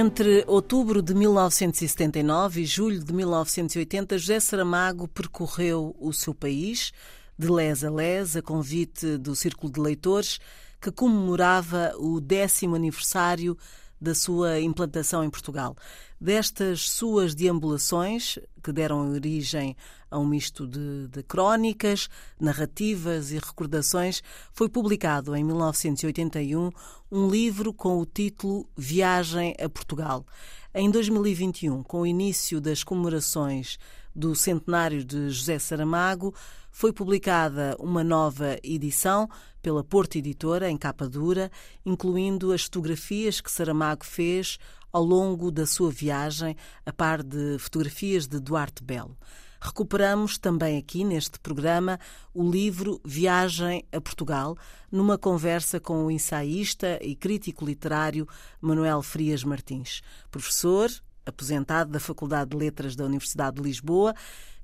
Entre outubro de 1979 e julho de 1980, José Saramago percorreu o seu país, de les a les, a convite do Círculo de Leitores, que comemorava o décimo aniversário da sua implantação em Portugal. Destas suas deambulações, que deram origem a um misto de, de crónicas, narrativas e recordações, foi publicado em 1981 um livro com o título Viagem a Portugal. Em 2021, com o início das comemorações do centenário de José Saramago, foi publicada uma nova edição pela Porto Editora, em capa dura, incluindo as fotografias que Saramago fez ao longo da sua viagem, a par de fotografias de Duarte Belo. Recuperamos também aqui neste programa o livro Viagem a Portugal, numa conversa com o ensaísta e crítico literário Manuel Frias Martins, professor, aposentado da Faculdade de Letras da Universidade de Lisboa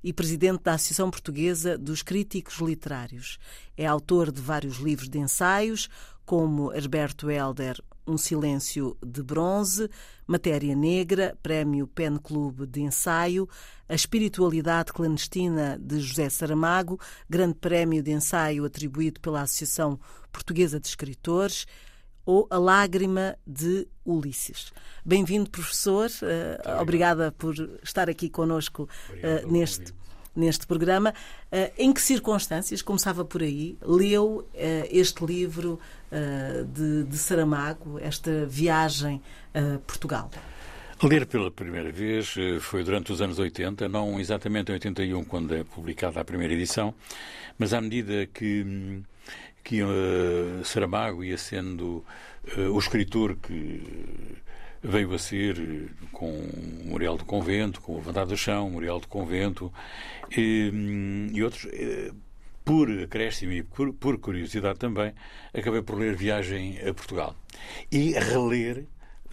e presidente da Associação Portuguesa dos Críticos Literários. É autor de vários livros de ensaios, como Herberto Helder, Um Silêncio de Bronze, Matéria Negra, Prémio Pen Club de Ensaio, A Espiritualidade Clandestina de José Saramago, Grande Prémio de Ensaio atribuído pela Associação Portuguesa de Escritores, ou A Lágrima de Ulisses. Bem-vindo, professor. Uh, obrigada por estar aqui conosco uh, neste, neste programa. Uh, em que circunstâncias, começava por aí, leu este livro de, de, Saramago, esta viagem a Portugal? Ler pela primeira vez foi durante os anos 80, não exatamente em 81, quando é publicada a primeira edição, mas à medida que que uh, Saramago ia sendo uh, o escritor que veio a ser eh, com o Muriel do Convento, com o Vontade do Chão, Muriel do Convento e, e outros. por acréscimo e por, por, curiosidade também, acabei por ler Viagem a Portugal. E reler,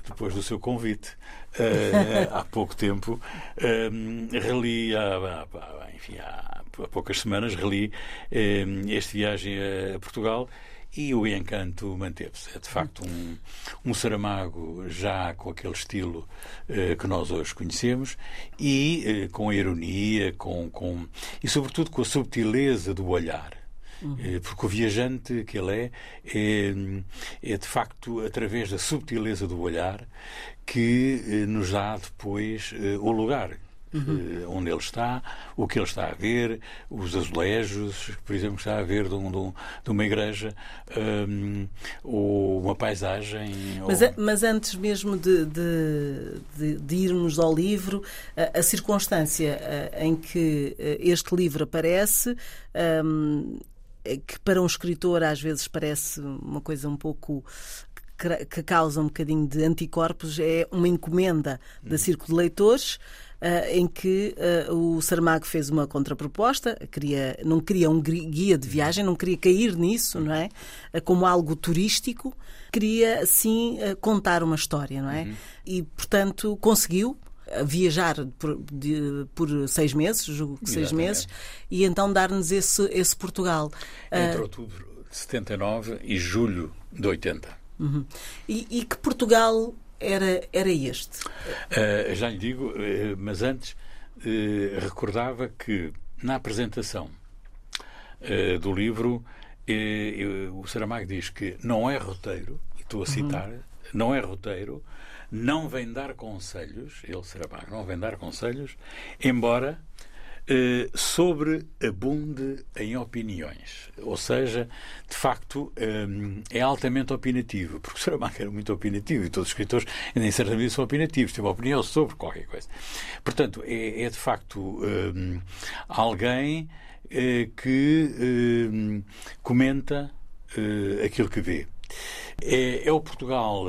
depois do seu convite, uh, há pouco tempo, uh, reli há, enfim, há poucas semanas reli eh, este viagem a Portugal e o encanto manteve-se. É de facto um, um Saramago já com aquele estilo eh, que nós hoje conhecemos e eh, com a ironia, com, com, e sobretudo com a subtileza do olhar. Uhum. Eh, porque o viajante que ele é, é, é, de facto através da subtileza do olhar que nos dá depois o lugar uhum. onde ele está, o que ele está a ver, os azulejos, por exemplo, que está a ver de, um, de, um, uma igreja, um, ou uma paisagem. Mas, ou... mas antes mesmo de, de, de, irmos ao livro, a, a circunstância em que este livro aparece um, é que para um escritor às vezes parece uma coisa um pouco que causa um bocadinho de anticorpos é uma encomenda da uhum. Círculo de Leitores em que uh, o Saramago fez uma contraproposta, queria, não queria um guia de viagem, não queria cair nisso, não é? Uh, como algo turístico, queria sim contar uma história, não é? Uhum. E, portanto, conseguiu viajar por, de, por, seis meses, julgo que seis meses, e então dar-nos esse, esse Portugal. Entre outubro de 79 e julho de 80. Uhum. E, e, que Portugal era, era este? Uh, já lhe digo, uh, mas antes uh, recordava que na apresentação do livro o Saramago diz que não é roteiro, e estou a uhum. citar, uhum. não é roteiro, não vem dar conselhos, ele Saramago não vem dar conselhos, embora sobre abunde em opiniões. Ou seja, de facto, eh, é altamente opinativo, porque o Saramago era muito opinativo e todos os escritores, em certa medida, são opinativos, têm uma opinião sobre qualquer coisa. Portanto, é, é de facto eh, alguém que comenta aquilo que vê. É, é o Portugal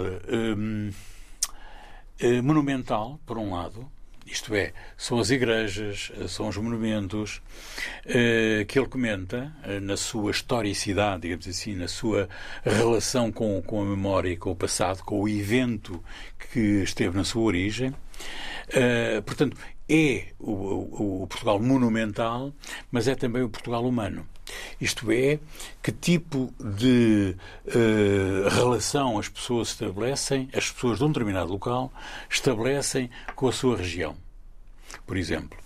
monumental, por um lado, isto é, são as igrejas, são os monumentos eh, que ele comenta eh, na sua historicidade, digamos assim, na sua relação com, com a memória com o passado, com o evento que esteve na sua origem. Eh, portanto, é o, o, o, Portugal monumental, mas é também o Portugal humano. Isto é, que tipo de uh, relação as pessoas estabelecem, as pessoas de um determinado local estabelecem com a sua região. Por exemplo,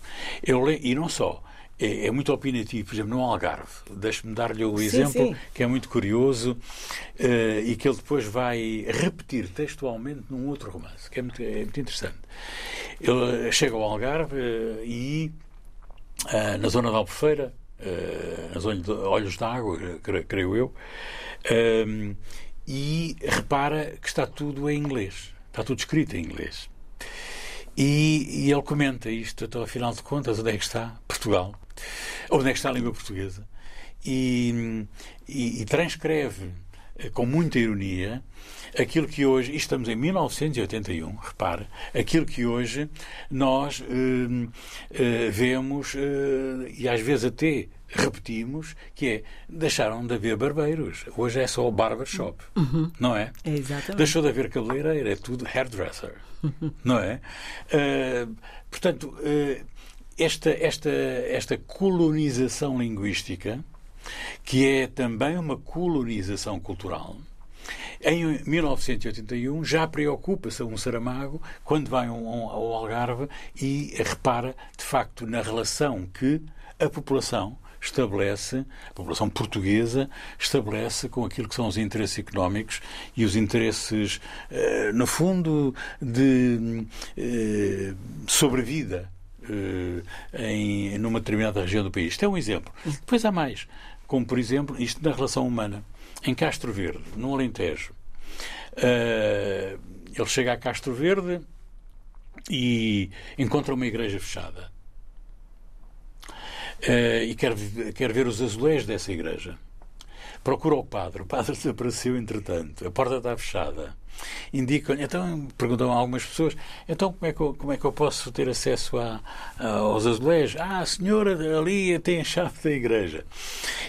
eu, e não só, é, é, muito opinativo, por exemplo, no Algarve. Deixe-me dar-lhe o exemplo, sim. que é muito curioso uh, e que ele depois vai repetir textualmente num outro romance, que é muito, é muito interessante. Ele chega ao Algarve uh, e, uh, na zona da Albufeira, na zona de Olhos d'Água, creio eu, e repara que está tudo em inglês. Está tudo escrito em inglês. E, e, ele comenta isto, então, afinal de contas, onde é que está? Portugal onde é que está a língua portuguesa, e, e, e transcreve eh, com muita ironia aquilo que hoje, estamos em 1981, repare, aquilo que hoje nós eh, eh, vemos eh, e às vezes até repetimos, que é deixaram de haver barbeiros. Hoje é só barbershop, uhum. não é? é? Exatamente. Deixou de haver cabeleireiro, é tudo hairdresser, não é? Uh, portanto, uh, esta, esta, esta colonização linguística, que é também uma colonização cultural, em 1981 já preocupa-se um Saramago quando vai ao Algarve e repara, de facto, na relação que a população estabelece, a população portuguesa estabelece com aquilo que são os interesses económicos e os interesses, eh, no fundo, de eh, sobrevida eh, em numa determinada região do país. Isto é um exemplo. Depois há mais, como por exemplo, isto na relação humana. Em Castro Verde, no Alentejo, uh, ele chega a Castro Verde e encontra uma igreja fechada. Uh, e quer, quer ver os azulejos dessa igreja. Procura o padre. O padre desapareceu, entretanto. A porta está fechada indicam então perguntam a algumas pessoas, então como é que eu, como é que eu posso ter acesso a, a, aos azulejos? Ah, a senhora ali tem a chave da igreja.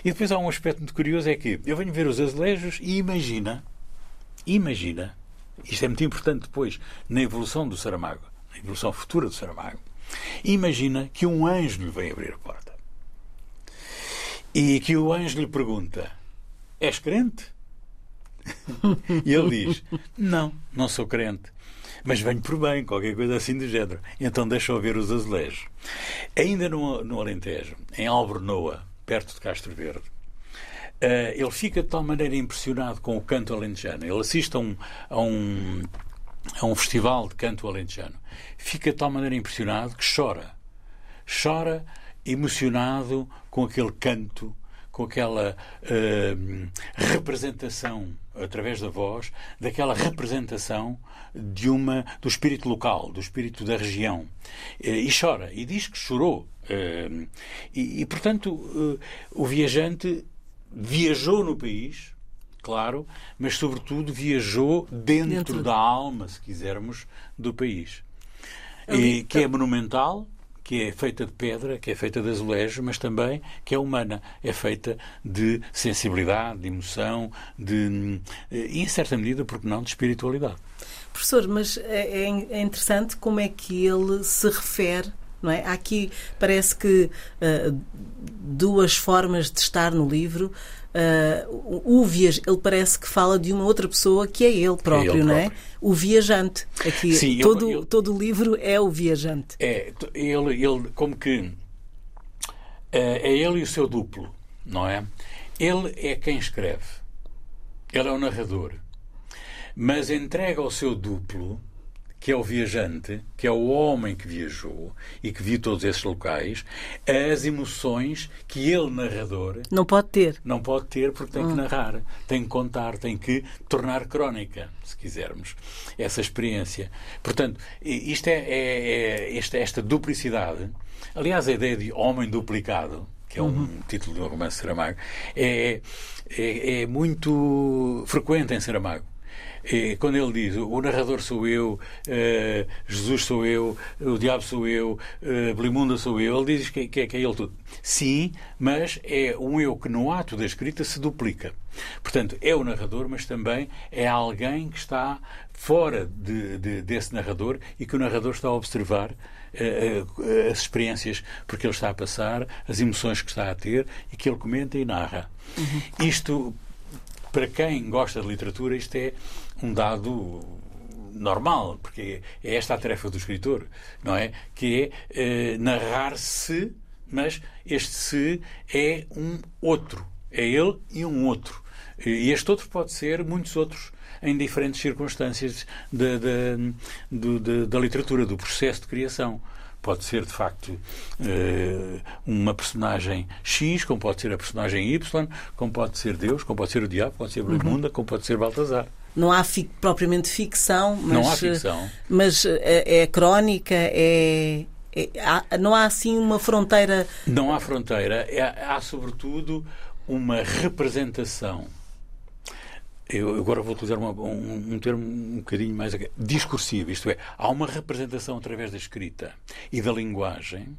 E depois há um aspecto muito curioso, é que eu venho ver os azulejos e imagina, imagina, isto é muito importante depois na evolução do Saramago, na evolução futura do Saramago, imagina que um anjo lhe vem abrir a porta. E que o anjo lhe pergunta: És crente? e ele diz: Não, não sou crente, mas venho por bem, qualquer coisa assim do género. Então deixa eu ver os azulejos. Ainda no, no Alentejo, em Albernoa, perto de Castro Verde, Uh, ele fica de tal maneira impressionado com o canto alentejano. Ele assiste a um, a um, a um festival de canto alentejano. Fica de tal maneira impressionado que chora. Chora emocionado com aquele canto, com aquela uh, representação através da voz, daquela representação de uma do espírito local, do espírito da região. Eh, e chora, e diz que chorou. Eh, e, e portanto, o viajante viajou no país, claro, mas sobretudo viajou dentro, dentro. da alma, se quisermos, do país. E, que é monumental, que é feita de pedra, que é feita de azulejo, mas também que é humana, é feita de sensibilidade, de emoção, de, e, em certa medida, porque não, de espiritualidade. Professor, mas é, é, é interessante como é que ele se refere não é? Aqui parece que uh, duas formas de estar no livro. Uh, o viaj... ele parece que fala de uma outra pessoa que é ele próprio, é ele não é? O viajante. Aqui Sim, todo, ele, ele... todo o livro é o viajante. É, ele, ele como que é, é ele e o seu duplo, não é? Ele é quem escreve. Ele é o narrador. Mas entrega ao seu duplo que é o viajante, que é o homem que viajou e que viu todos esses locais, as emoções que ele, narrador, não pode ter. Não pode ter porque tem que hum. narrar, tem que contar, tem que tornar crónica, se quisermos, essa experiência. Portanto, isto é, é, é esta, esta duplicidade. Aliás, a ideia de homem duplicado, que é um uhum. título de um romance de Saramago, é, é, é muito frequente em Saramago E quando ele diz o narrador sou eu, uh, Jesus sou eu, o diabo sou eu, uh, Belimunda sou eu, ele diz que, que, que é ele tudo. Sim, mas é um eu que no ato da escrita se duplica. Portanto, é o narrador, mas também é alguém que está fora de, de, desse narrador e que o narrador está a observar uh, as experiências porque ele está a passar, as emoções que está a ter e que ele comenta e narra. Uhum. Isto, para quem gosta de literatura, isto é um dado normal, porque é esta a tarefa do escritor, não é? Que é uh, narrar-se, mas este se é um outro. É ele e um outro. E este outro pode ser muitos outros em diferentes circunstâncias da, da, da literatura, do processo de criação. Pode ser, de facto, eh, uma personagem X, como pode ser a personagem Y, como pode ser Deus, como pode ser o diabo, pode ser Blimunda, uhum. como pode ser Baltazar. Não há fi propriamente ficção, mas, não há ficção. mas é, é crónica, é, é, há, não há assim uma fronteira. Não há fronteira, é, há sobretudo uma representação eu agora vou utilizar uma, um, um, termo um bocadinho mais discursivo, isto é, há uma representação através da escrita e da linguagem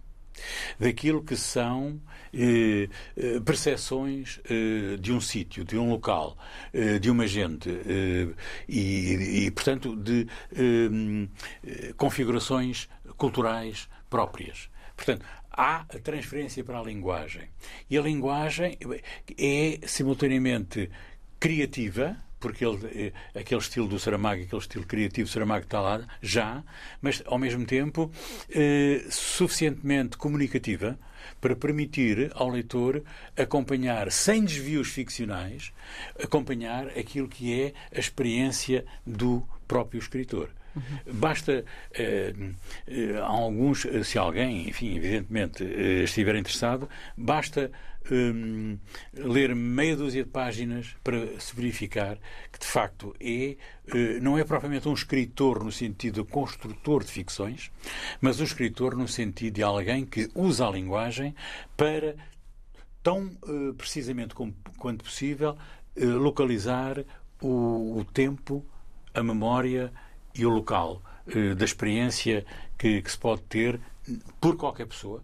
daquilo que são eh, eh percepções eh, de um sítio, de um local, eh, de uma gente eh, e, e, portanto, de eh, configurações culturais próprias. Portanto, há a transferência para a linguagem. E a linguagem é simultaneamente criativa, porque ele, eh, aquele estilo do Saramago, aquele estilo criativo do Saramago está lá já, mas ao mesmo tempo eh, suficientemente comunicativa para permitir ao leitor acompanhar, sem desvios ficcionais, acompanhar aquilo que é a experiência do próprio escritor. Basta eh, eh, alguns, se alguém, enfim, evidentemente, eh, estiver interessado, basta um, ler meia dúzia de páginas para se verificar que, de facto, é, não é propriamente um escritor no sentido de construtor de ficções, mas um escritor no sentido de alguém que usa a linguagem para, tão precisamente como, quanto possível, localizar o, o, tempo, a memória e o local da experiência que, que se pode ter por qualquer pessoa,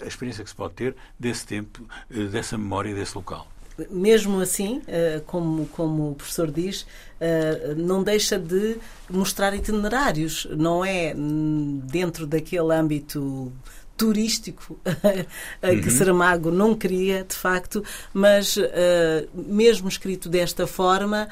a experiência que se pode ter desse tempo, eh, dessa memória, desse local. Mesmo assim, eh, como, como o professor diz, eh, não deixa de mostrar itinerários, não é hum, dentro daquele âmbito turístico que uhum. Saramago não queria, de facto, mas mesmo escrito desta forma,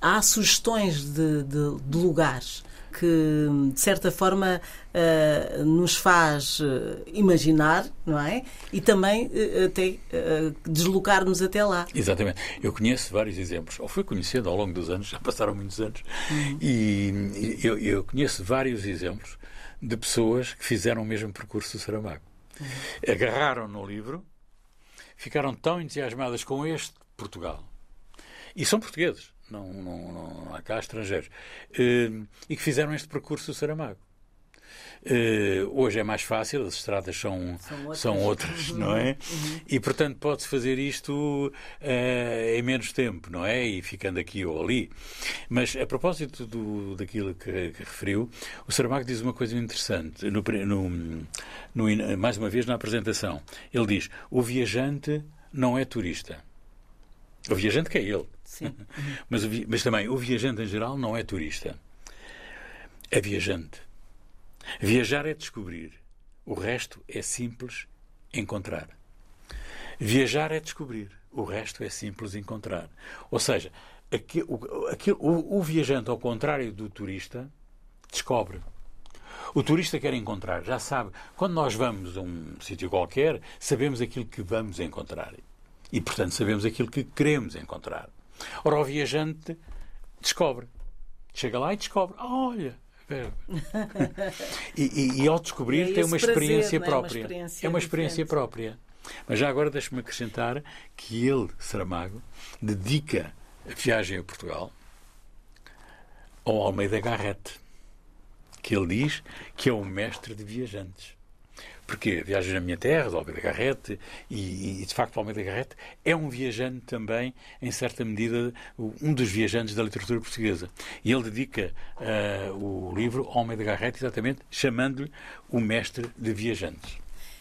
há sugestões de, de, de lugares que, de certa forma, uh, nos faz uh, imaginar, não é? E também uh, até deslocar-nos até lá. Exatamente. Eu conheço vários exemplos, ou fui conhecendo ao longo dos anos, já passaram muitos anos, uhum. e eu, eu, conheço vários exemplos de pessoas que fizeram o mesmo percurso do Saramago. Uhum. Agarraram no livro, ficaram tão entusiasmadas com este Portugal. E são portugueses não, não, não há cá estrangeiros, uh, e que fizeram este percurso do Saramago. Uh, hoje é mais fácil, as estradas são, são outras, são outras uhum. não é? Uhum. E, portanto, pode-se fazer isto uh, em menos tempo, não é? E ficando aqui ou ali. Mas, a propósito do, daquilo que, que referiu, o Saramago diz uma coisa interessante, no, no, no, mais uma vez na apresentação. Ele diz: o viajante não é turista. O viajante que é ele. Sim. mas, mas também o viajante em geral não é turista. É viajante. Viajar é descobrir. O resto é simples encontrar. Viajar é descobrir. O resto é simples encontrar. Ou seja, aqui, o, aqui, o, o viajante, ao contrário do turista, descobre. O turista quer encontrar, já sabe. Quando nós vamos a um sítio qualquer, sabemos aquilo que vamos encontrar. E, portanto, sabemos aquilo que queremos encontrar. Ora, o viajante descobre. Chega lá e descobre. Ah, olha, e, e, e, ao descobrir é tem uma experiência prazer, própria. É uma experiência, é uma experiência própria. Mas já agora deixe-me acrescentar que ele, Saramago, dedica a viagem a Portugal ao Almeida Garrett, que ele diz que é o mestre de viajantes. Porque Viagem na Minha Terra, de Almeida Garrett, e, e, de facto Almeida Garrett é um viajante também, em certa medida, um dos viajantes da literatura portuguesa. E ele dedica uh, o livro Almeida Garrett exatamente chamando-lhe o mestre de viajantes.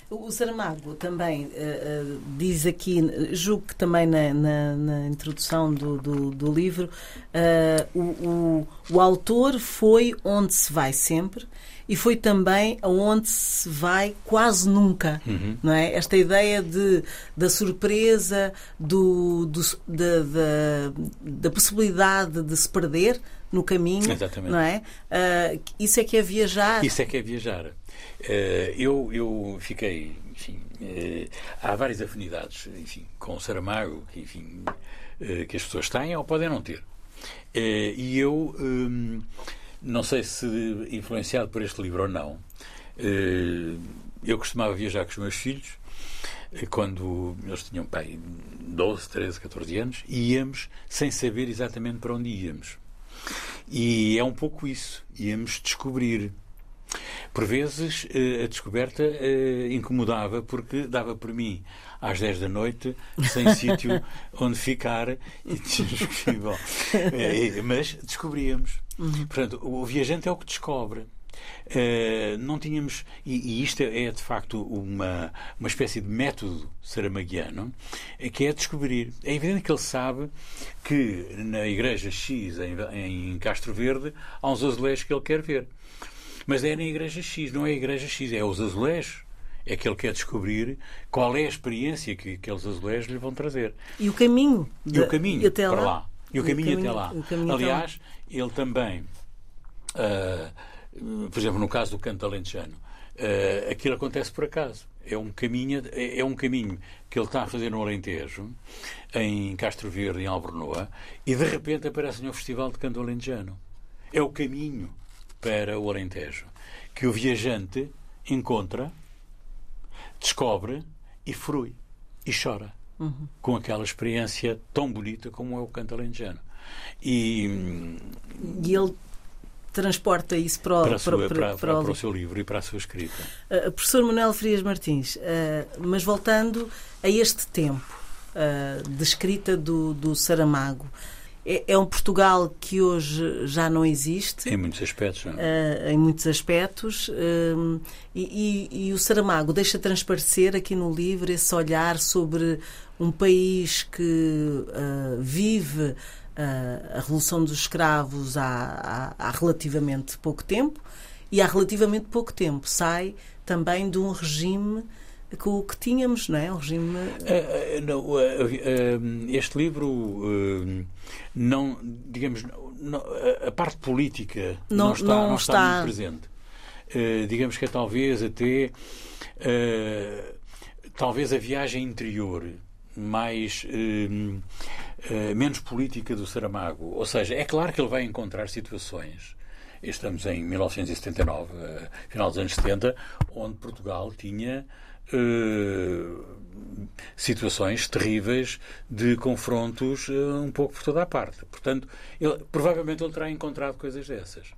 O Saramago também uh, uh, diz aqui, julgo que também na, na, na introdução do, do, do livro, uh, o, o, o, autor foi onde se vai sempre e foi também aonde se vai quase nunca, uhum. não é? Esta ideia de, da surpresa, do, do da, da, da, possibilidade de se perder no caminho, Exatamente. não é? isso é que é viajar. Isso é que é viajar. Uh, eu, eu fiquei, enfim, uh, há várias afinidades, enfim, com o Saramago, enfim, uh, que as pessoas têm ou podem não ter. e eu, um, não sei se influenciado por este livro ou não, eu costumava viajar com os meus filhos, quando eles tinham pai 12, 13, 14 anos, e íamos sem saber exatamente para onde íamos. E é um pouco isso, íamos descobrir. Por vezes eh, a descoberta eh, incomodava porque dava por mim às 10 da noite sem sítio onde ficar e bom, eh, mas descobríamos. Uhum. Portanto, o viajante é o que descobre. Uh, não tínhamos, e, e, isto é de facto uma, uma espécie de método saramaguiano, que é descobrir. É evidente que ele sabe que na igreja X, em, em Castro Verde, há uns azulejos que ele quer ver. Mas é na Igreja X, não é a Igreja X, é os azulejos. É que ele quer descobrir qual é a experiência que aqueles azulejos lhe vão trazer. E o caminho. E o caminho até para lá. E o, caminho, caminho, até lá. Aliás, ele também, uh, por exemplo, no caso do canto alentejano, uh, aquilo acontece por acaso. É um caminho, é, é um caminho que ele está a fazer no Alentejo, em Castro Verde, em Albornoa, e de repente aparece no Festival de Canto Alentejano. É o caminho para o Alentejo, que o viajante encontra, descobre e frui e chora uhum. com aquela experiência tão bonita como é o canto alentejano. E, e ele transporta isso para o, para, sua, para, para, para, para, o seu livro e para a sua escrita. Uh, professor Manuel Frias Martins, uh, mas voltando a este tempo uh, de escrita do, do Saramago, é, é, um Portugal que hoje já não existe. Em muitos aspectos. Não? Uh, em muitos aspectos. Uh, e, e, e, o Saramago deixa transparecer aqui no livro esse olhar sobre um país que uh, vive a Revolução dos Escravos há, há, há relativamente pouco tempo e há relativamente pouco tempo sai também de um regime com o que tínhamos, não é? O regime. Uh, não, uh, este livro não, digamos, não, a parte política não, não está, não, está, está muito presente. digamos que é talvez até talvez a viagem interior mais menos política do Saramago. Ou seja, é claro que ele vai encontrar situações estamos em 1979, final dos anos 70, onde Portugal tinha uh, situações terríveis de confrontos uh, um pouco por toda a parte. Portanto, ele, provavelmente ele terá encontrado coisas dessas.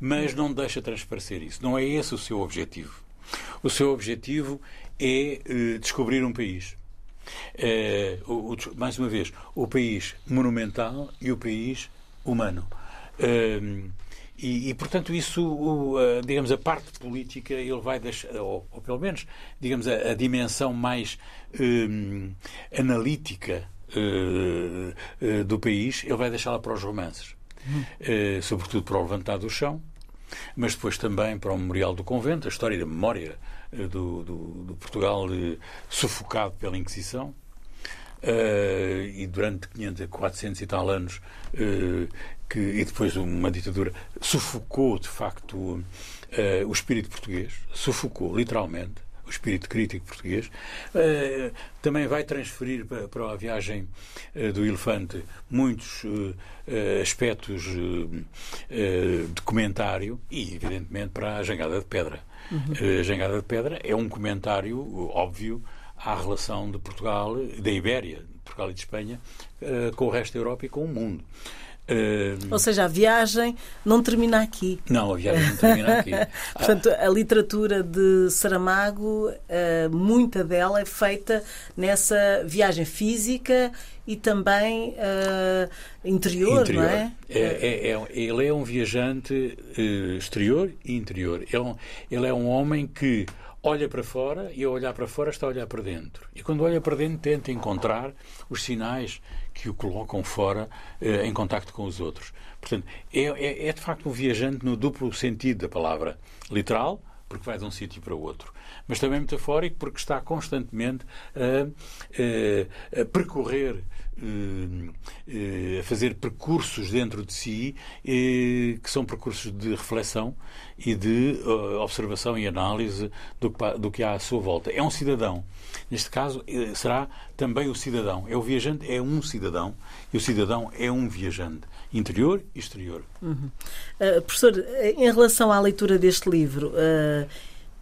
Mas não deixa transparecer isso. Não é esse o seu objetivo. O seu objetivo é uh, descobrir um país. O, o, mais uma vez, o país monumental e o país humano. E, e, portanto, isso, o, digamos, a parte política, ele vai deixar, ou, ou pelo menos, digamos, a, a dimensão mais um, analítica uh, uh, do país, ele vai deixá-la para os romances. Uh, sobretudo para o Levantar do Chão, mas depois também para o Memorial do Convento, a história da memória do, do, do Portugal sufocado pela Inquisição. Uh, e durante 500, 400 e tal anos uh, que, e depois uma ditadura sufocou de facto uh, o espírito português, sufocou literalmente o espírito crítico português. Uh, também vai transferir para, para a viagem uh, do elefante muitos aspectos de comentário e, evidentemente, para a Jangada de Pedra. Uhum. a Jangada de Pedra é um comentário óbvio à relação de Portugal, da Ibéria, de Portugal e de Espanha, com o resto da Europa e com o mundo Uh, Ou seja, a viagem não termina aqui. Não, a viagem não termina aqui. Portanto, a literatura de Saramago, uh, muita dela é feita nessa viagem física e também uh, interior, interior, não é? é, é, é ele é um viajante exterior e interior. Ele, é ele é um homem que olha para fora e ao olhar para fora está a olhar para dentro. E quando olha para dentro tenta encontrar os sinais que o colocam fora eh, em contacto com os outros. Portanto, é, é, é, de facto um viajante no duplo sentido da palavra. Literal, porque vai de um sítio para o outro. Mas também metafórico, porque está constantemente a, a, a percorrer eh, eh, a fazer percursos dentro de si eh, que são percursos de reflexão e de observação e análise do que, do que há à sua volta. É um cidadão. Neste caso, será também o cidadão. É o viajante, é um cidadão e o cidadão é um viajante, interior e exterior. Uhum. Uh, professor, em relação à leitura deste livro, uh,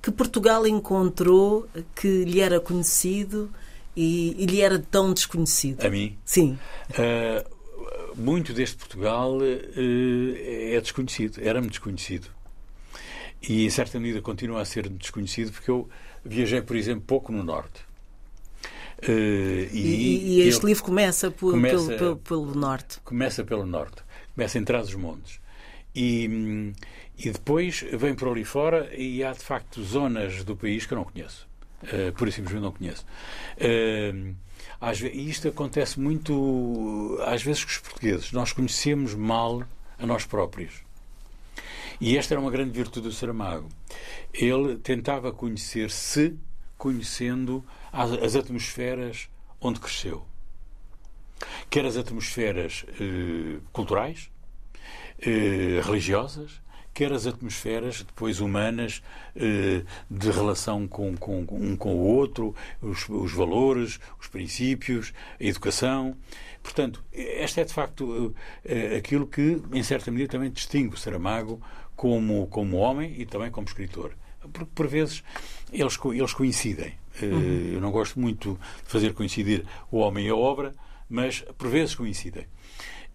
que Portugal encontrou que lhe era conhecido? E, e lhe era tão desconhecido? A mim? Sim. Uh, muito deste Portugal uh, é desconhecido, era-me desconhecido. E em certa medida continua a ser desconhecido porque eu viajei, por exemplo, pouco no Norte. Uh, e, e, este livro começa, por, começa pelo, pelo, pelo, Norte. Começa pelo Norte. Começa em trás dos montes. E, e depois vem por ali fora e há de facto zonas do país que eu não conheço. Uh, por isso simplesmente não conheço. Uh, e isto acontece muito, às vezes, com os portugueses. Nós conhecemos mal a nós próprios. E esta era uma grande virtude do Saramago. Ele tentava conhecer-se conhecendo as, as, atmosferas onde cresceu. Quer as atmosferas eh, culturais, eh, religiosas, quer as atmosferas depois humanas eh, de relação com, com, um com o outro, os, os, valores, os princípios, a educação. Portanto, esta é de facto eh, aquilo que, em certa medida, também distingue o Saramago como, como homem e também como escritor. Porque, por vezes, eles, eles coincidem. Eh, uhum. Eu não gosto muito de fazer coincidir o homem e a obra, mas, por vezes, coincidem.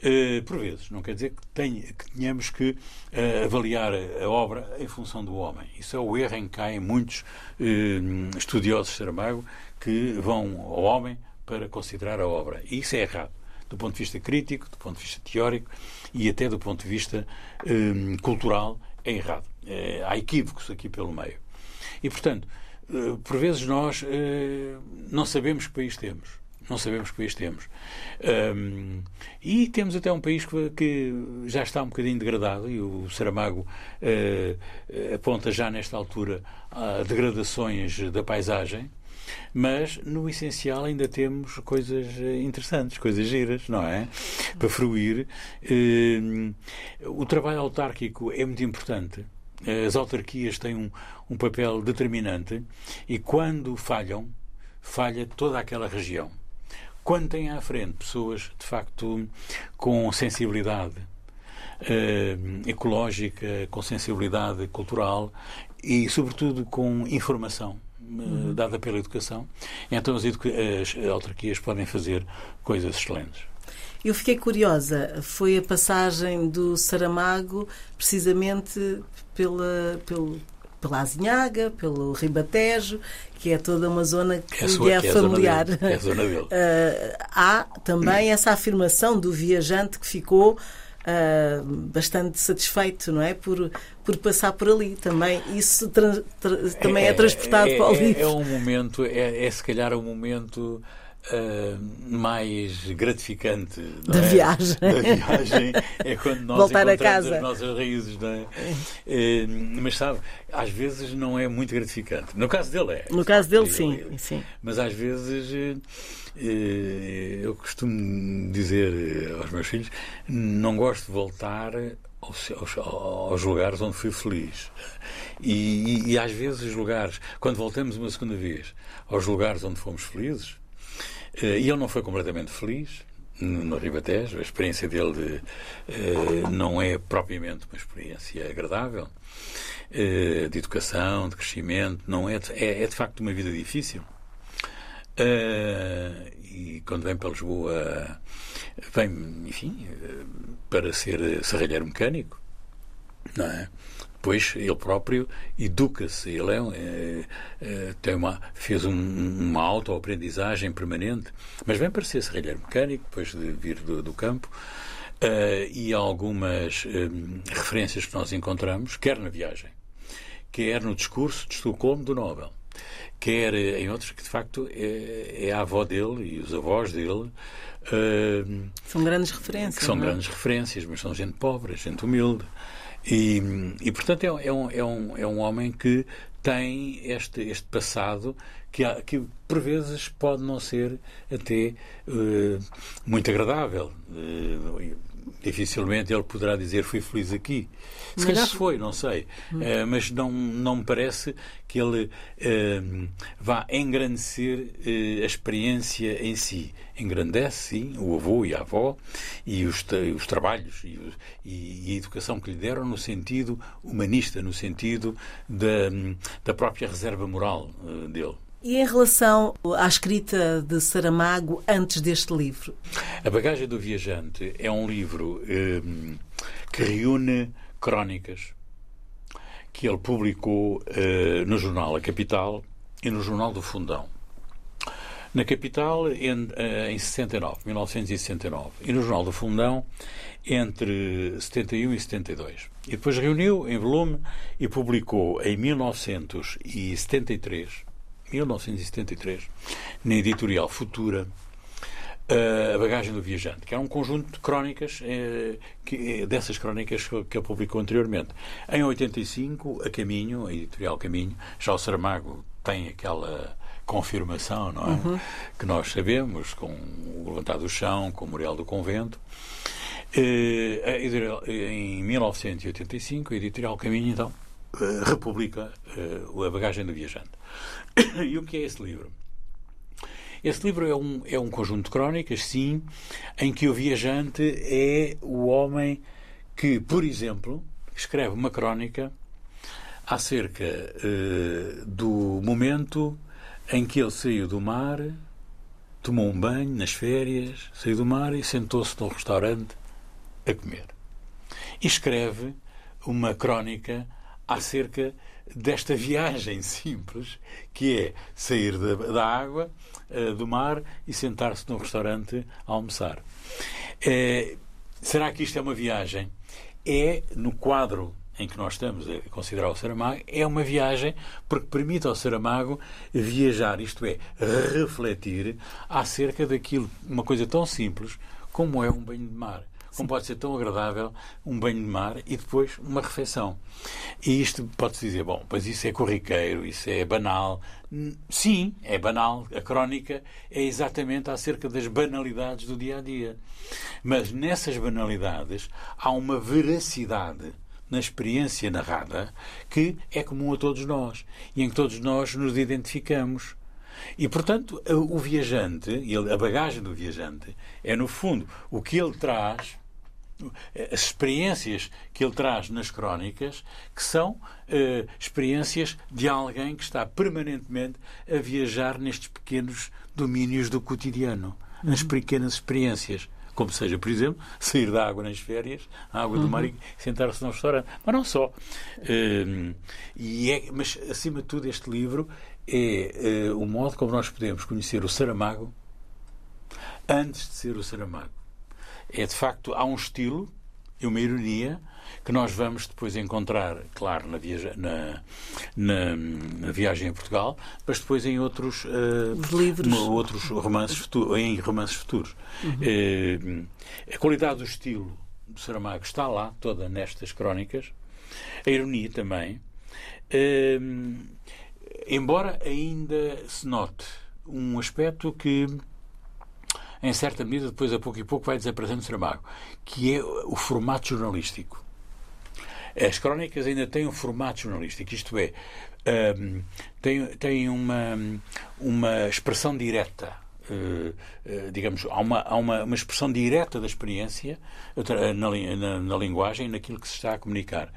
Uh, por vezes. Não quer dizer que, tenha, que tenhamos que uh, avaliar a, a, obra em função do homem. Isso é o erro em que caem muitos uh, estudiosos de Saramago que vão ao homem para considerar a obra. E isso é errado. Do ponto de vista crítico, do ponto de vista teórico e até do ponto de vista cultural, é errado. há equívocos aqui pelo meio. E, portanto, por vezes nós não sabemos que país temos não sabemos que país temos. Um, e temos até um país que, que, já está um bocadinho degradado, e o Saramago uh, aponta já nesta altura a degradações da paisagem, mas no essencial ainda temos coisas interessantes, coisas giras, não é? Para fruir. O trabalho autárquico é muito importante. As autarquias têm um, um papel determinante e quando falham, falha toda aquela região quando tem à frente pessoas, de facto, com sensibilidade uh, ecológica, com sensibilidade cultural e, sobretudo, com informação uh, dada pela educação, então as, educa as autarquias podem fazer coisas excelentes. Eu fiquei curiosa, foi a passagem do Saramago precisamente pela, pelo, pela Azinhaga, pelo Ribatejo, que é toda uma zona que, é sua, lhe é, é familiar. Dele, é a zona dele. Uh, há também essa afirmação do viajante que ficou uh, bastante satisfeito, não é? Por, por passar por ali. Também isso também é, é transportado é, para o é, livro. É um momento, é, é se calhar um momento Uh, mais gratificante da é? viagem. Da viagem é quando nós Voltar encontramos a casa. as nossas raízes. Não é? Uh, mas sabe, às vezes não é muito gratificante. No caso dele é. No caso dele, sim, sim. Mas às vezes uh, eu costumo dizer aos meus filhos: não gosto de voltar aos, aos, aos, lugares onde fui feliz. E, e, e, às vezes os lugares, quando voltamos uma segunda vez aos lugares onde fomos felizes, eh, e ele não foi completamente feliz no Ribatejo. A experiência dele de, eh, não é propriamente uma experiência agradável eh, de educação, de crescimento. Não é, é, é de facto uma vida difícil. e quando vem para Lisboa vem, enfim, para ser serralheiro mecânico, não é? Depois ele próprio educa-se, ele é, é, é, tem uma, fez um, uma autoaprendizagem permanente, mas vem para ser serralheiro mecânico, depois de vir do, do campo, uh, e algumas um, referências que nós encontramos, quer na viagem, quer no discurso de Estocolmo do Nobel, quer em outros que de facto é, é a avó dele e os avós dele. Uh, são grandes referências. São é? grandes referências, mas são gente pobre, gente humilde. E, e portanto, é, é, um, é, um, é um homem que tem este, este passado que, que por vezes pode não ser até uh, muito agradável. Uh, dificilmente ele poderá dizer fui feliz aqui. Se mas... calhar foi, não sei. Uh, mas não, não me parece que ele uh, vá engrandecer uh, a experiência em si. Engrandece, sim, o avô e a avó e os, os trabalhos e, e, a educação que lhe deram no sentido humanista, no sentido da, da própria reserva moral dele. E em relação à escrita de Saramago antes deste livro? A Bagagem do Viajante é um livro eh, que reúne crónicas que ele publicou eh, no jornal A Capital e no jornal do Fundão. Na Capital, em, eh, em 69, 1969, e no Jornal do Fundão, entre 71 e 72. E depois reuniu em volume e publicou em 1973 1973, na editorial Futura, a Bagagem do Viajante, que era um conjunto de crónicas, eh, que, dessas crónicas que ele publicou anteriormente. Em 85, a Caminho, a editorial Caminho, já o Saramago tem aquela confirmação, não é? Uhum. Que nós sabemos, com o Levantado do Chão, com o Memorial do Convento. Eh, em 1985, a editorial Caminho, então, eh, republica a Bagagem do Viajante. e o que é esse livro? Esse livro é um, é um conjunto de crónicas, sim, em que o viajante é o homem que, por exemplo, escreve uma crónica acerca uh, do momento em que ele saiu do mar, tomou um banho nas férias, saiu do mar e sentou-se num restaurante a comer. E escreve uma crónica acerca desta viagem simples que é sair da, da água, uh, do mar e sentar-se num restaurante a almoçar. Uh, será que isto é uma viagem? É, no quadro em que nós estamos a considerar o Saramago, é uma viagem porque permite ao Saramago viajar, isto é, refletir acerca daquilo, uma coisa tão simples como é um banho de mar como pode ser tão agradável um banho de mar e depois uma refeição. E isto pode-se dizer, bom, pois isso é corriqueiro, isso é banal. Sim, é banal. A crónica é exatamente acerca das banalidades do dia a dia. Mas nessas banalidades há uma veracidade na experiência narrada que é comum a todos nós e em que todos nós nos identificamos. E, portanto, o viajante, a bagagem do viajante, é, no fundo, o que ele traz as experiências que ele traz nas crónicas, que são uh, experiências de alguém que está permanentemente a viajar nestes pequenos domínios do cotidiano, nas uhum. pequenas experiências. Como seja, por exemplo, sair da água nas férias, a água do mar e uhum. sentar-se num restaurante. Mas não só. Uh, e é, mas, acima de tudo, este livro é o modo como nós podemos conhecer o Saramago antes de ser o Saramago é de facto, há um estilo e uma ironia que nós vamos depois encontrar, claro, na, viaja, na, na, na viagem a Portugal, mas depois em outros uh, livros, outros romances futuros, em romances futuros. Uhum. Uh, a qualidade do estilo do Saramago está lá, toda nestas crónicas. A ironia também. Uh, embora ainda se note um aspecto que em certa medida, depois a pouco e pouco vai desaparecendo Saramago, que é o formato jornalístico. As crónicas ainda têm um formato jornalístico, isto é, um, têm, têm uma, uma expressão direta. Uh, uh, digamos, há, uma, há uma, uma expressão direta da experiência na, na, na, linguagem, naquilo que se está a comunicar.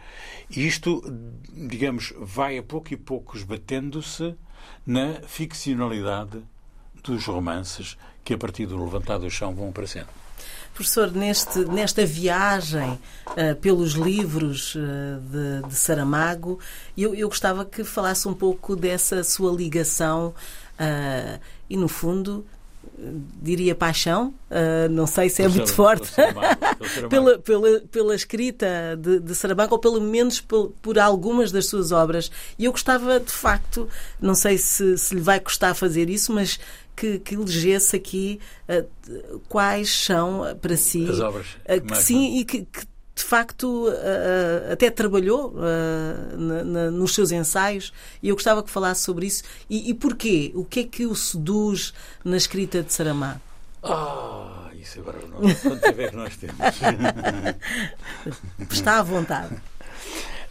E isto, digamos, vai a pouco e pouco esbatendo-se na ficcionalidade dos romances que, a partir do levantado do chão, vão aparecendo. Professor, neste, nesta viagem uh, pelos livros uh, de, de, Saramago, eu, eu gostava que falasse um pouco dessa sua ligação uh, e, no fundo, diria paixão, uh, não sei se é muito forte, pela, pela, pela escrita de, de Saramago, ou pelo menos por, por, algumas das suas obras. E eu gostava, de facto, não sei se, se lhe vai custar fazer isso, mas que, que elegesse aqui uh, quais são para si as obras uh, que, sim e que, que de facto uh, até trabalhou na, na, nos seus ensaios e eu gostava que falasse sobre isso e, e porquê? O que é que o seduz na escrita de Saramago? Ah, isso agora não. Quanto é que nós temos? Está à vontade.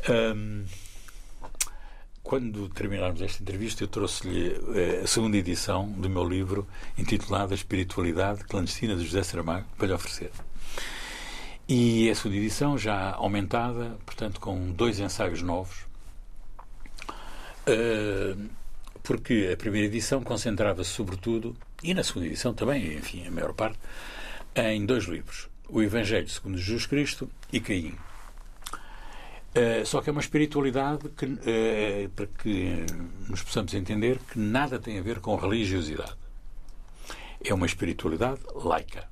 Um, quando terminarmos esta entrevista, eu trouxe-lhe eh, a segunda edição do meu livro intitulado A Espiritualidade Clandestina de José Saramago para lhe oferecer. E a segunda edição já aumentada, portanto, com dois ensaios novos, eh, porque a primeira edição concentrava-se sobretudo, e na segunda edição também, enfim, a maior parte, em dois livros: O Evangelho segundo Jesus Cristo e Caim. Uh, só que é uma espiritualidade que, uh, para que nos possamos entender que nada tem a ver com religiosidade. É uma espiritualidade laica.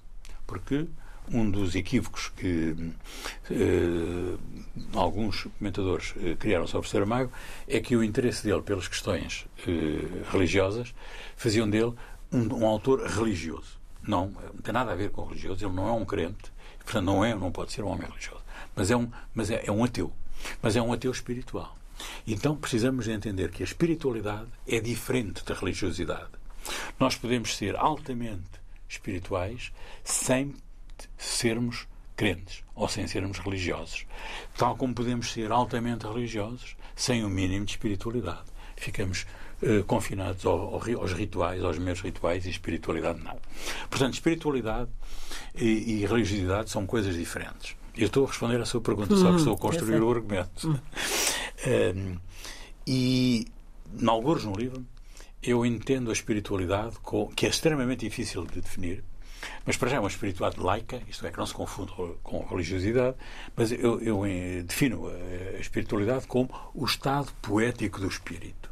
Porque um dos equívocos que uh, alguns comentadores criaram sobre Saramago é que o interesse dele pelas questões religiosas faziam dele um, um, autor religioso. Não, não tem nada a ver com religioso, ele não é um crente, portanto não é, não pode ser um homem religioso, mas é um, mas é, é um ateu, mas é um ateu espiritual. Então precisamos entender que a espiritualidade é diferente da religiosidade. Nós podemos ser altamente espirituais sem sermos crentes ou sem sermos religiosos. Tal como podemos ser altamente religiosos sem o um mínimo de espiritualidade. Ficamos uh, confinados ao, aos rituais, aos meros rituais e espiritualidade nada. Portanto, espiritualidade e, e religiosidade são coisas diferentes. Eu estou a responder à sua pergunta, só que estou a construir o argumento. um, ehm, e, em alguns no livro, eu entendo a espiritualidade, com, que é extremamente difícil de definir, mas para já é uma espiritualidade laica, isto é, que não se confunde com religiosidade, mas eu, eu eh, defino a espiritualidade como o estado poético do espírito.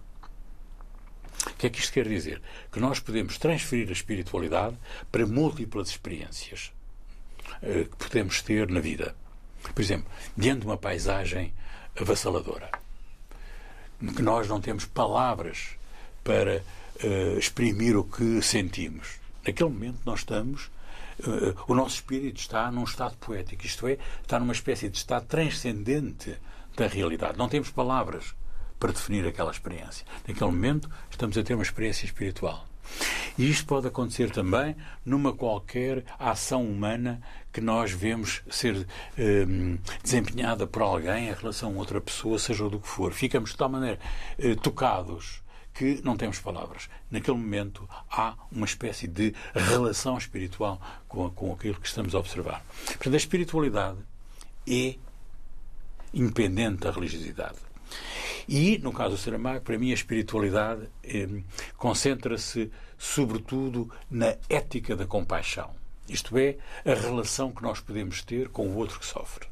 O que é que isto quer dizer? Que nós podemos transferir a espiritualidade para múltiplas experiências que podemos ter na vida. Por exemplo, diante de uma paisagem avassaladora, que nós não temos palavras para uh, exprimir o que sentimos. Naquele momento nós estamos Uh, o nosso espírito está num estado poético, isto é, está numa espécie de estado transcendente da realidade. Não temos palavras para definir aquela experiência. Naquele momento, estamos a ter uma experiência espiritual. E isto pode acontecer também numa qualquer ação humana que nós vemos ser um, desempenhada por alguém em relação a outra pessoa, seja do que for. Ficamos de tal maneira uh, tocados que não temos palavras. Naquele momento há uma espécie de relação espiritual com, com aquilo que estamos a observar. Portanto, a espiritualidade é independente da religiosidade. E, no caso do Saramago, para mim a espiritualidade eh, concentra-se sobretudo na ética da compaixão. Isto é, a relação que nós podemos ter com o outro que sofre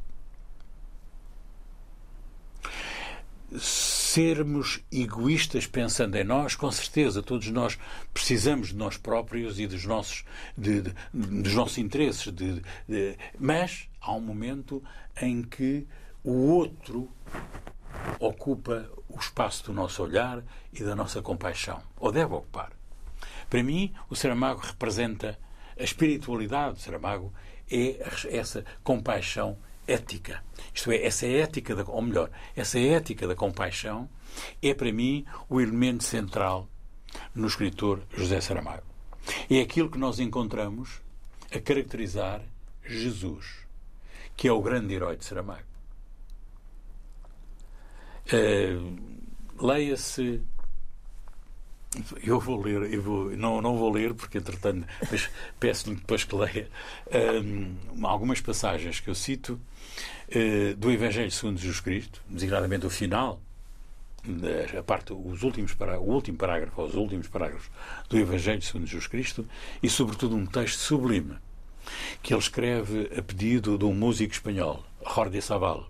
sermos egoístas pensando em nós, com certeza, todos nós precisamos de nós próprios e dos nossos, de, de, dos nossos interesses, de, mas há um momento em que o outro ocupa o espaço do nosso olhar e da nossa compaixão, ou deve ocupar. Para mim, o Saramago representa a espiritualidade do Saramago é essa compaixão ética. Isto é, essa ética, da, ou melhor, essa ética da compaixão é para mim o elemento central no escritor José Saramago. É aquilo que nós encontramos a caracterizar Jesus, que é o grande herói de Saramago. Uh, Leia-se. Eu vou ler, eu vou, não, não vou ler porque, entretanto, peço-lhe depois que leia um, algumas passagens que eu cito uh, do Evangelho segundo Jesus Cristo, designadamente o final, a parte, os últimos o último parágrafo, os últimos parágrafos do Evangelho segundo Jesus Cristo, e, sobretudo, um texto sublime que ele escreve a pedido de um músico espanhol, Jorge Sabal,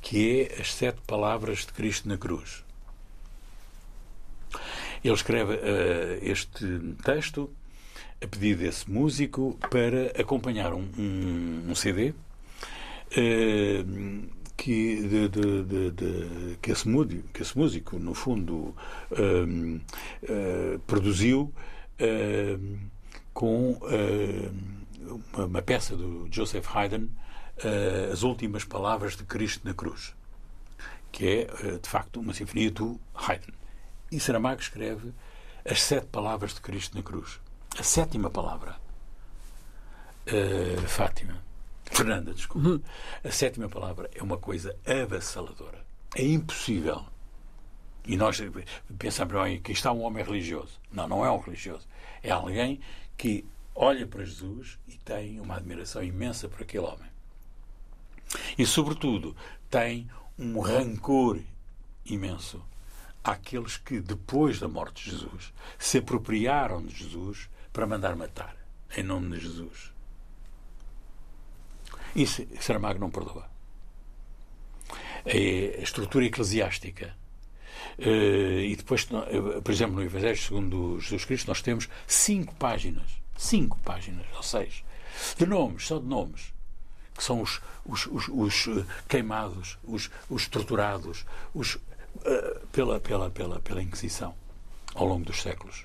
que é as sete palavras de Cristo na cruz. Ele escreve uh, este texto a pedido desse músico para acompanhar um, um, um CD uh, que, de, de, de, que, esse músico, que esse músico, no fundo, uh, produziu com uma, uma, peça do Joseph Haydn, As Últimas Palavras de Cristo na Cruz, que é, de facto, uma sinfonia do Haydn. E Saramago escreve as sete palavras de Cristo na cruz. A sétima palavra. Uh, Fátima. Fernanda, desculpa. Uhum. A sétima palavra é uma coisa avassaladora. É impossível. E nós pensamos, bem, que está um homem religioso. Não, não é um religioso. É alguém que olha para Jesus e tem uma admiração imensa por aquele homem. E, sobretudo, tem um rancor imenso àqueles que, depois da morte de Jesus, se apropriaram de Jesus para mandar matar, em nome de Jesus. Isso Saramago não perdoa. É a estrutura eclesiástica. Eh, e depois, eh, por exemplo, no Evangelho segundo Jesus Cristo, nós temos cinco páginas, cinco páginas, ou seis, de nomes, só de nomes, que são os, os, os, os eh, queimados, os, os torturados, os eh, pela, pela, pela, pela Inquisição ao longo dos séculos.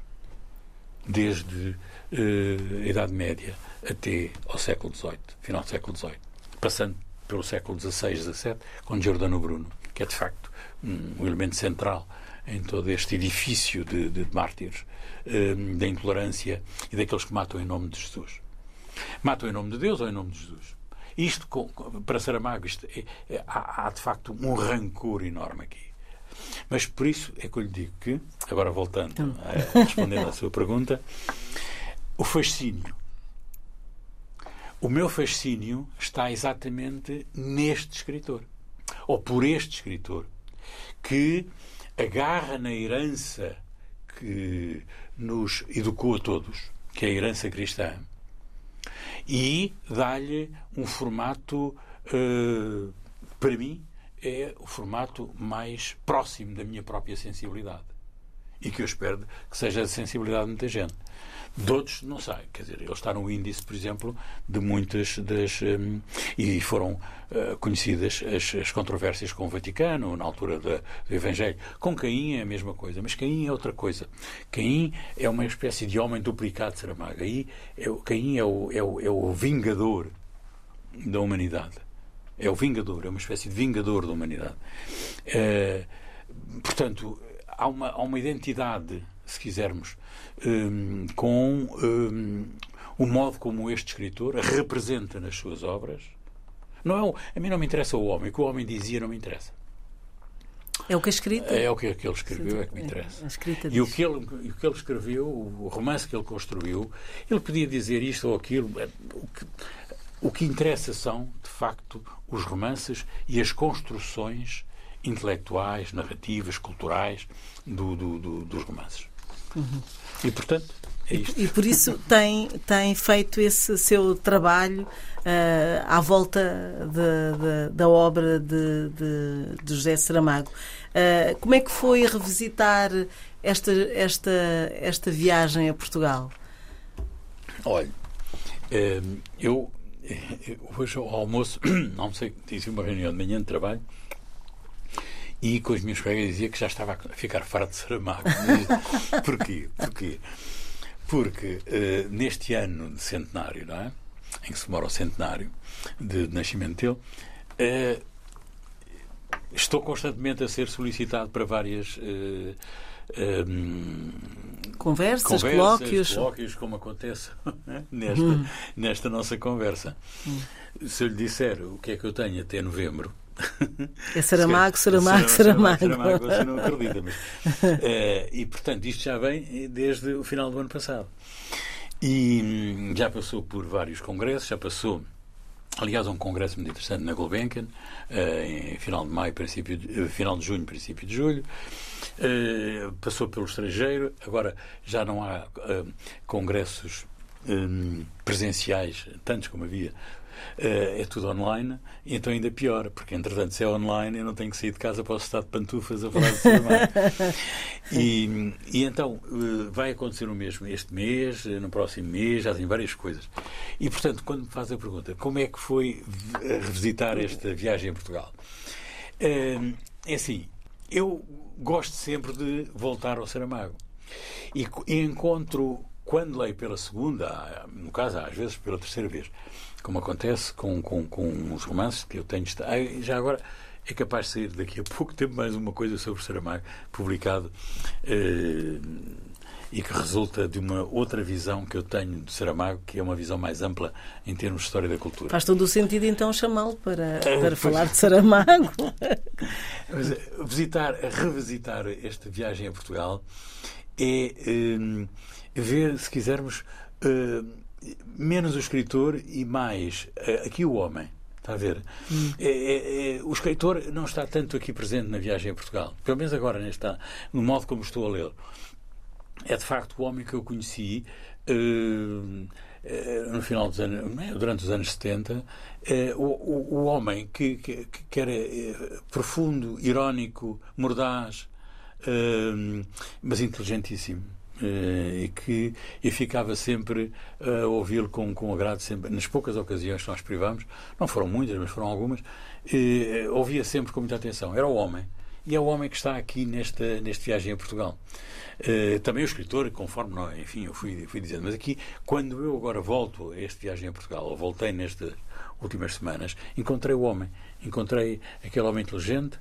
Desde uh, a Idade Média até ao século XVIII, final do século XVIII, passando pelo século XVI, XVII, com Giordano Bruno, que é de facto um, elemento central em todo este edifício de, de, de mártires, uh, da intolerância e daqueles que matam em nome de Jesus. Matam em nome de Deus ou em nome de Jesus? Isto, para Saramago, isto é, é, há, há de facto um rancor enorme aqui. Mas por isso é que eu lhe digo que, agora voltando então. a responder à sua pergunta, o fascínio. O meu fascínio está exatamente neste escritor, ou por este escritor, que agarra na herança que nos educou a todos, que é a herança cristã, e dá-lhe um formato, uh, para mim, é o formato mais próximo da minha própria sensibilidade. E que eu espero que seja a sensibilidade de muita gente. De outros, não sei. Quer dizer, ele está no índice, por exemplo, de muitas das. Um, e foram uh, conhecidas as, as, controvérsias com o Vaticano, na altura do Evangelho. Com Caim é a mesma coisa, mas Caim é outra coisa. Caim é uma espécie de homem duplicado Saramago. Aí, é, Caim é o, é, o, é o vingador da humanidade. É o vingador, é uma espécie de vingador da humanidade. É, portanto, há uma, há uma identidade, se quisermos, um, com um, o modo como este escritor representa nas suas obras. Não é o, a mim não me interessa o homem, o que o homem dizia não me interessa. É o que a escrita. É o que, que ele escreveu, é que me interessa. É, e o que, ele, o que ele escreveu, o romance que ele construiu, ele podia dizer isto ou aquilo. É, o que, o que interessa são, de facto, os romances e as construções intelectuais, narrativas, culturais do, do, do, dos romances. Uhum. E, portanto, é isto. E, e, por isso tem, tem feito esse seu trabalho uh, à volta de, de, da obra de, de, José Saramago. Uh, como é que foi revisitar esta, esta, esta viagem a Portugal? Olha, eh, eu hoje ao almoço, não sei, tive uma reunião de manhã de trabalho e com os meus colegas dizia que já estava a ficar farto de Saramago. Porquê? Porquê? Porque uh, neste ano de centenário, não é? em que se mora o centenário de, de nascimento dele, uh, estou constantemente a ser solicitado para várias uh, um, conversas, conversas, colóquios. colóquios, como acontece nesta, hum. nesta nossa conversa. Hum. Se eu lhe disser o que é que eu tenho até novembro. É Saramago, Saramago, Saramago. Saramago, você não acredita. Mas, uh, e, portanto, isto já vem desde o final do ano passado. E hum, já passou por vários congressos, já passou Aliás, um congresso muito interessante na Gulbenkian, uh, em final de maio, princípio de, uh, final de junho, princípio de julho. Uh, passou pelo estrangeiro, agora já não há congressos um, presenciais, tantos como havia, é tudo online, e então ainda pior, porque entretanto, se é online, eu não tenho que sair de casa, posso estar de pantufas a falar de cinema. e, e então uh, vai acontecer o mesmo este mês, no próximo mês, já tem várias coisas. E portanto, quando me faz a pergunta, como é que foi revisitar esta viagem a Portugal? É assim, eu gosto sempre de voltar ao Saramago. E encontro, quando leio pela segunda, no caso, às vezes pela terceira vez, como acontece com, com, com os romances que eu tenho. Já agora é capaz de sair daqui a pouco tempo mais uma coisa sobre Saramago, publicado. Eh, e que resulta de uma outra visão que eu tenho de Saramago, que é uma visão mais ampla em termos de história da cultura. Faz todo o sentido então chamá-lo para, eh, para falar de Saramago. Mas, eh, visitar, revisitar esta viagem a Portugal é eh, ver, se quisermos, menos o escritor e mais aqui o homem. Está a ver? Hum. É, é, é, o escritor não está tanto aqui presente na viagem a Portugal. Pelo menos agora, neste, no modo como estou a ler é de facto o homem que eu conheci uh, no final dos anos, durante os anos 70, uh, o, o, o, homem que, que, que era profundo, irónico, mordaz, mas inteligentíssimo. Uh, e que eu ficava sempre a ouvi-lo com, com agrado, sempre, nas poucas ocasiões que nós privamos, não foram muitas, mas foram algumas, uh, ouvia sempre com muita atenção. Era o homem. E é o homem que está aqui nesta, nesta viagem a Portugal. Uh, também o escritor, conforme, não, enfim, eu fui, fui dizendo. Mas aqui, quando eu agora volto a esta viagem a Portugal, ou voltei nestas últimas semanas, encontrei o homem. Encontrei aquele homem inteligente,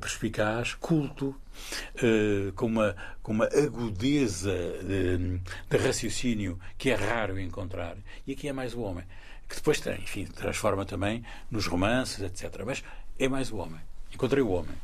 perspicaz, culto, uh, com, uma, com uma agudeza de, de, raciocínio que é raro encontrar. E aqui é mais o homem. Que depois, enfim, transforma também nos romances, etc. Mas é mais o homem. Encontrei o homem.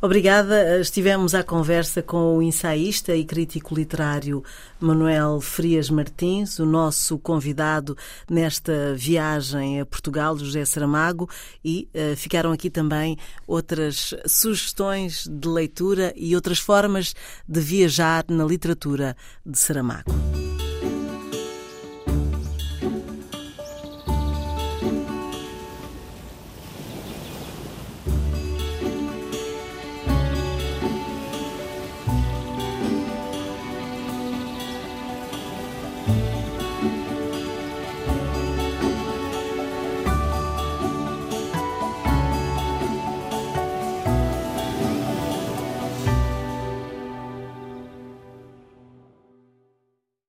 Obrigada. Estivemos à conversa com o ensaísta e crítico literário Manuel Frias Martins, o nosso convidado nesta viagem a Portugal, José Saramago, e uh, ficaram aqui também outras sugestões de leitura e outras formas de viajar na literatura de Saramago.